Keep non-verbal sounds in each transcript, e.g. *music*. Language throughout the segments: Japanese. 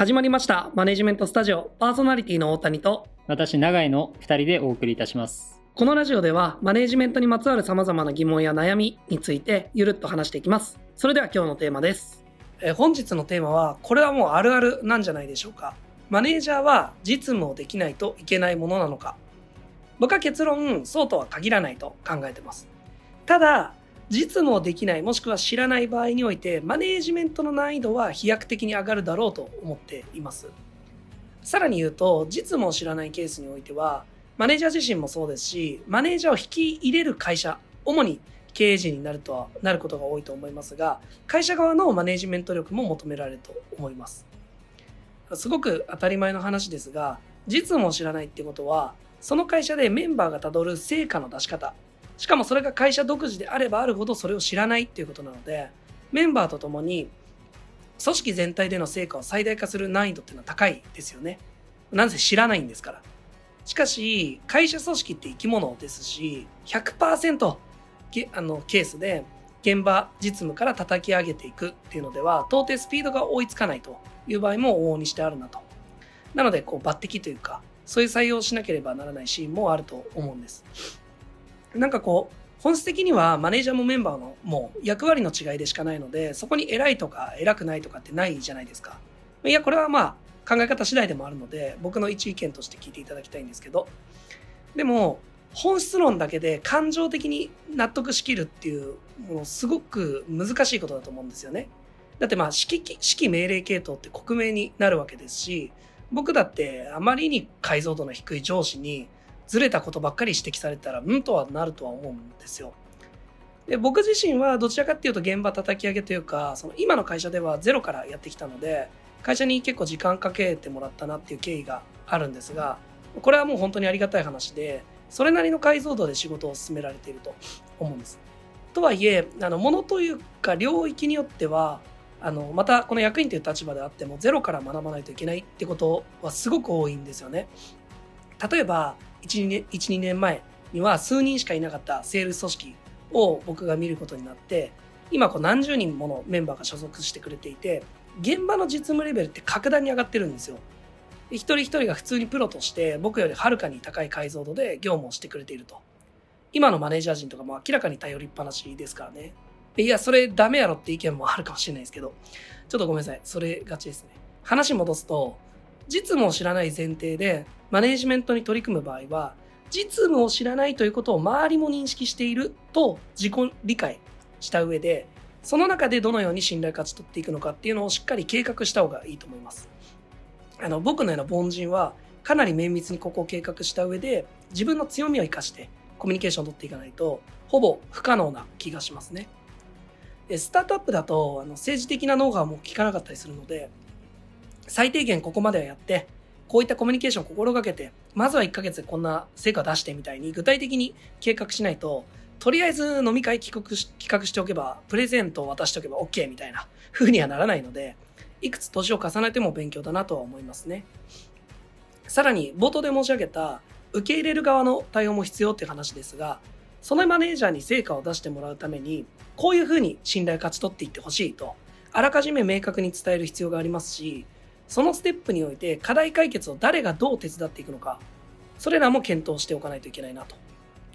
始まりました。マネジメントスタジオ。パーソナリティの大谷と。私永井の2人でお送りいたします。このラジオではマネジメントにまつわる様々な疑問や悩みについてゆるっと話していきます。それでは今日のテーマです。え本日のテーマはこれはもうあるあるなんじゃないでしょうか。マネージャーは実務をできないといけないものなのか。僕は結論そうとは限らないと考えてます。ただ実務をできないもしくは知らない場合においてマネージメントの難易度は飛躍的に上がるだろうと思っています。さらに言うと実務を知らないケースにおいてはマネージャー自身もそうですしマネージャーを引き入れる会社主に経営陣になるとはなることが多いと思いますが会社側のマネージメント力も求められると思います。すごく当たり前の話ですが実務を知らないってことはその会社でメンバーがたどる成果の出し方しかもそれが会社独自であればあるほどそれを知らないっていうことなので、メンバーと共に組織全体での成果を最大化する難易度っていうのは高いですよね。なぜ知らないんですから。しかし、会社組織って生き物ですし、100%あのケースで現場実務から叩き上げていくっていうのでは、到底スピードが追いつかないという場合も往々にしてあるなと。なので、こう抜擢というか、そういう採用をしなければならないシーンもあると思うんです。なんかこう、本質的にはマネージャーもメンバーのもう役割の違いでしかないので、そこに偉いとか偉くないとかってないじゃないですか。いや、これはまあ考え方次第でもあるので、僕の一意見として聞いていただきたいんですけど、でも、本質論だけで感情的に納得しきるっていうものすごく難しいことだと思うんですよね。だってまあ指揮指揮命令系統って克明になるわけですし僕だってあまりに解像度の低い上司にずれたことばっかり指摘されたら、うんとはなるとは思うんですよ。で僕自身はどちらかっていうと現場叩き上げというか、その今の会社ではゼロからやってきたので、会社に結構時間かけてもらったなっていう経緯があるんですが、これはもう本当にありがたい話で、それなりの解像度で仕事を進められていると思うんです。とはいえ、あの、ものというか領域によっては、あの、またこの役員という立場であってもゼロから学ばないといけないってことはすごく多いんですよね。例えば、1、2年 ,1 年前には数人しかいなかったセールス組織を僕が見ることになって、今こう何十人ものメンバーが所属してくれていて、現場の実務レベルって格段に上がってるんですよ。一人一人が普通にプロとして僕よりはるかに高い解像度で業務をしてくれていると。今のマネージャー陣とかも明らかに頼りっぱなしですからね。いや、それダメやろって意見もあるかもしれないですけど、ちょっとごめんなさい。それがちですね。話戻すと、実務を知らない前提でマネジメントに取り組む場合は、実務を知らないということを周りも認識していると自己理解した上で、その中でどのように信頼勝ち取っていくのかっていうのをしっかり計画した方がいいと思います。あの、僕のような凡人は、かなり綿密にここを計画した上で、自分の強みを生かしてコミュニケーションを取っていかないと、ほぼ不可能な気がしますね。スタートアップだと、あの政治的なノウハウも効かなかったりするので、最低限ここまではやって、こういったコミュニケーションを心がけて、まずは1ヶ月でこんな成果出してみたいに具体的に計画しないと、とりあえず飲み会企画し企画しておけば、プレゼントを渡しておけば OK みたいな風にはならないので、いくつ年を重ねても勉強だなとは思いますね。さらに、冒頭で申し上げた、受け入れる側の対応も必要っていう話ですが、そのマネージャーに成果を出してもらうために、こういうふうに信頼を勝ち取っていってほしいと、あらかじめ明確に伝える必要がありますし、そのステップにおいて課題解決を誰がどう手伝っていくのか、それらも検討しておかないといけないなと。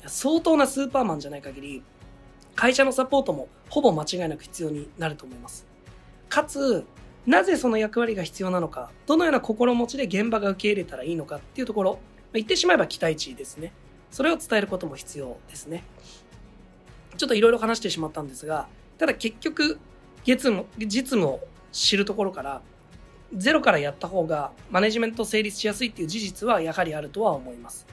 相当なスーパーマンじゃない限り、会社のサポートもほぼ間違いなく必要になると思います。かつ、なぜその役割が必要なのか、どのような心持ちで現場が受け入れたらいいのかっていうところ、言ってしまえば期待値ですね。それを伝えることも必要ですね。ちょっといろいろ話してしまったんですが、ただ結局、月も実務を知るところから、ゼロからやった方がマネジメント成立しやすいっていう事実はやはりあるとは思います。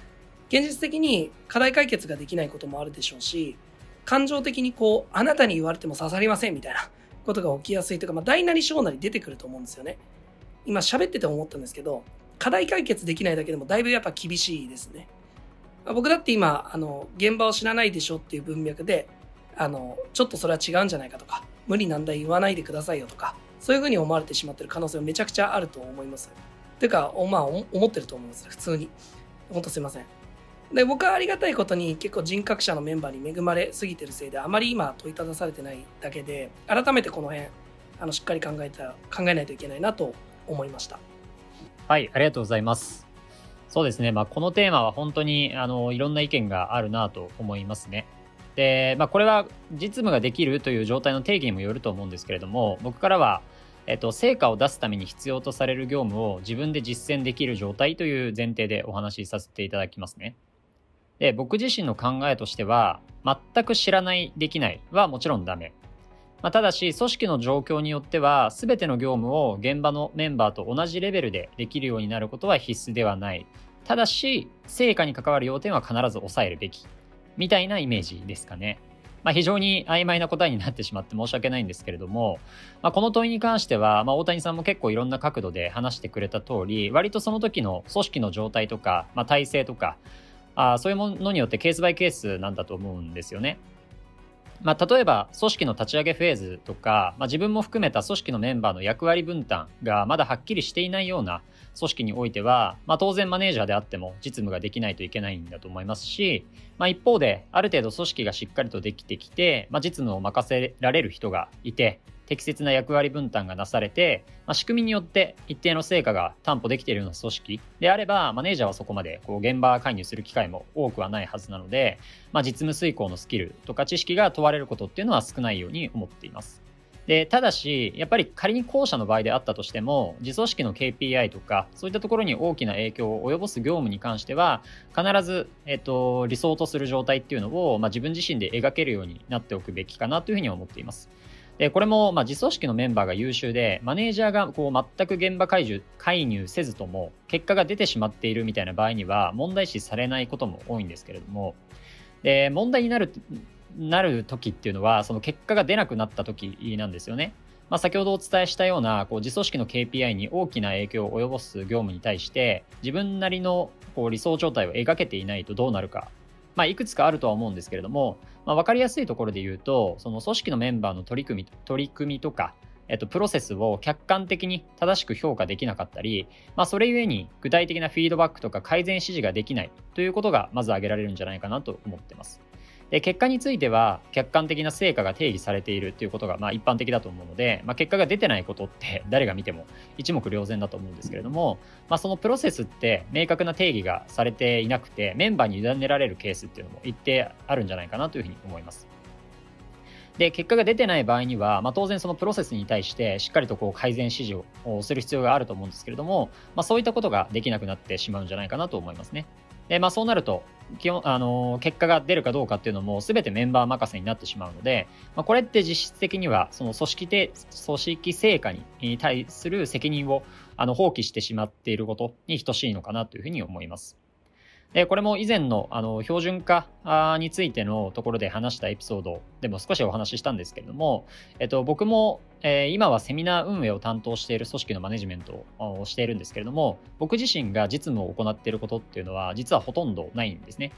現実的に課題解決ができないこともあるでしょうし、感情的にこう、あなたに言われても刺さりませんみたいな *laughs* ことが起きやすいとか、まあ、大なり小なり出てくると思うんですよね。今喋ってて思ったんですけど、課題解決できないだけでもだいぶやっぱ厳しいですね。僕だって今、あの、現場を知らないでしょっていう文脈で、あの、ちょっとそれは違うんじゃないかとか、無理なんだ言わないでくださいよとか、そういうふうに思われてしまってる可能性はめちゃくちゃあると思います。ていうか、まあ、思ってると思います。普通に。ほんとすいません。で、僕はありがたいことに結構人格者のメンバーに恵まれすぎてるせいで、あまり今問いただされてないだけで、改めてこの辺、あの、しっかり考えた、考えないといけないなと思いましたはいありがとうございますそうですね、まあ、このテーマは本当にあのいろんな意見があるなと思いますねで、まあ、これは実務ができるという状態の定義にもよると思うんですけれども僕からはえっと、成果を出すために必要とされる業務を自分で実践できる状態という前提でお話しさせていただきますね。で、僕自身の考えとしては、全く知らない、できないはもちろんダメ。まあ、ただし、組織の状況によっては、全ての業務を現場のメンバーと同じレベルでできるようになることは必須ではない。ただし、成果に関わる要点は必ず抑えるべき。みたいなイメージですかね。まあ、非常に曖昧な答えになってしまって申し訳ないんですけれども、まあ、この問いに関しては、まあ、大谷さんも結構いろんな角度で話してくれた通り、割とその時の組織の状態とか、まあ、体制とか、あそういうものによってケースバイケースなんだと思うんですよね。まあ、例えば組織の立ち上げフェーズとか、まあ、自分も含めた組織のメンバーの役割分担がまだはっきりしていないような組織においては、まあ、当然マネージャーであっても実務ができないといけないんだと思いますし、まあ、一方である程度組織がしっかりとできてきて、まあ、実務を任せられる人がいて適切な役割分担がなされて、まあ、仕組みによって一定の成果が担保できているような組織であれば、マネージャーはそこまでこう現場介入する機会も多くはないはずなので、まあ、実務遂行のスキルとか知識が問われることっていうのは少ないように思っています。でただし、やっぱり仮に後者の場合であったとしても、自組織の KPI とか、そういったところに大きな影響を及ぼす業務に関しては、必ず、えっと、理想とする状態っていうのを、まあ、自分自身で描けるようになっておくべきかなというふうに思っています。で、これも、まあ、自組織のメンバーが優秀で、マネージャーがこう全く現場介入介入せずとも、結果が出てしまっているみたいな場合には、問題視されないことも多いんですけれども、で、問題になるなる時っていうのは、その結果が出なくなった時なんですよね。まあ、先ほどお伝えしたようなこう自組織の KPI に大きな影響を及ぼす業務に対して自分なりのこう理想状態を描けていないとどうなるか、まあ、いくつかあるとは思うんですけれども、まあ、分かりやすいところで言うとその組織のメンバーの取り組み取り組みとかえっと、プロセスを客観的に正しく評価できなかったり、まあ、それゆえに具体的なフィードバックとか改善指示ができないということがまず挙げられるんじゃないかなと思ってます。で結果については客観的な成果が定義されているということがまあ一般的だと思うので、まあ、結果が出てないことって *laughs* 誰が見ても一目瞭然だと思うんですけれども、まあ、そのプロセスって明確な定義がされていなくてメンバーに委ねられるケースっていうのも一定あるんじゃないかなというふうに思います。で、結果が出てない場合には、まあ、当然そのプロセスに対してしっかりとこう改善指示をする必要があると思うんですけれども、まあ、そういったことができなくなってしまうんじゃないかなと思いますね。で、まあ、そうなると、基本、あの、結果が出るかどうかっていうのも全てメンバー任せになってしまうので、まあ、これって実質的には、その組織で、組織成果に対する責任をあの放棄してしまっていることに等しいのかなというふうに思います。で、これも以前のあの標準化についてのところで話したエピソードでも少しお話ししたんですけれども、えっと、僕も、えー、今はセミナー運営を担当している組織のマネジメントをしているんですけれども、僕自身が実務を行っていることっていうのは実はほとんどないんですね。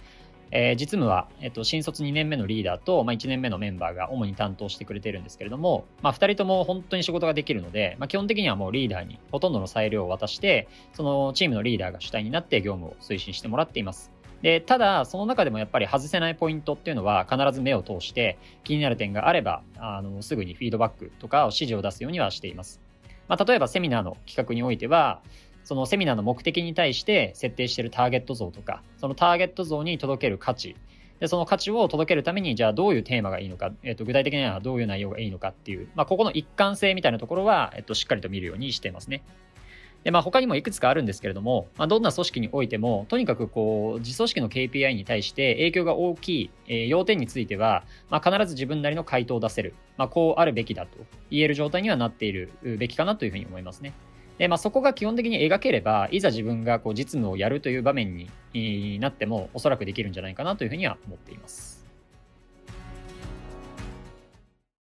えー、実務は、えっと、新卒2年目のリーダーと、まあ、1年目のメンバーが主に担当してくれてるんですけれども、まあ、2人とも本当に仕事ができるので、まあ、基本的にはもうリーダーにほとんどの裁量を渡して、そのチームのリーダーが主体になって業務を推進してもらっています。で、ただ、その中でもやっぱり外せないポイントっていうのは必ず目を通して気になる点があれば、あの、すぐにフィードバックとかを指示を出すようにはしています。まあ、例えばセミナーの企画においては、そのセミナーの目的に対して設定しているターゲット像とか、そのターゲット像に届ける価値、でその価値を届けるために、じゃあどういうテーマがいいのか、えっと、具体的にはどういう内容がいいのかっていう、まあ、ここの一貫性みたいなところは、えっと、しっかりと見るようにしていますね。で、まあ、他にもいくつかあるんですけれども、まあ、どんな組織においても、とにかくこう、自組織の KPI に対して影響が大きい、えー、要点については、まあ、必ず自分なりの回答を出せる、まあ、こうあるべきだと言える状態にはなっているべきかなというふうに思いますね。で、まあ、そこが基本的に描ければ、いざ自分がこう実務をやるという場面になっても、おそらくできるんじゃないかなというふうには思っています。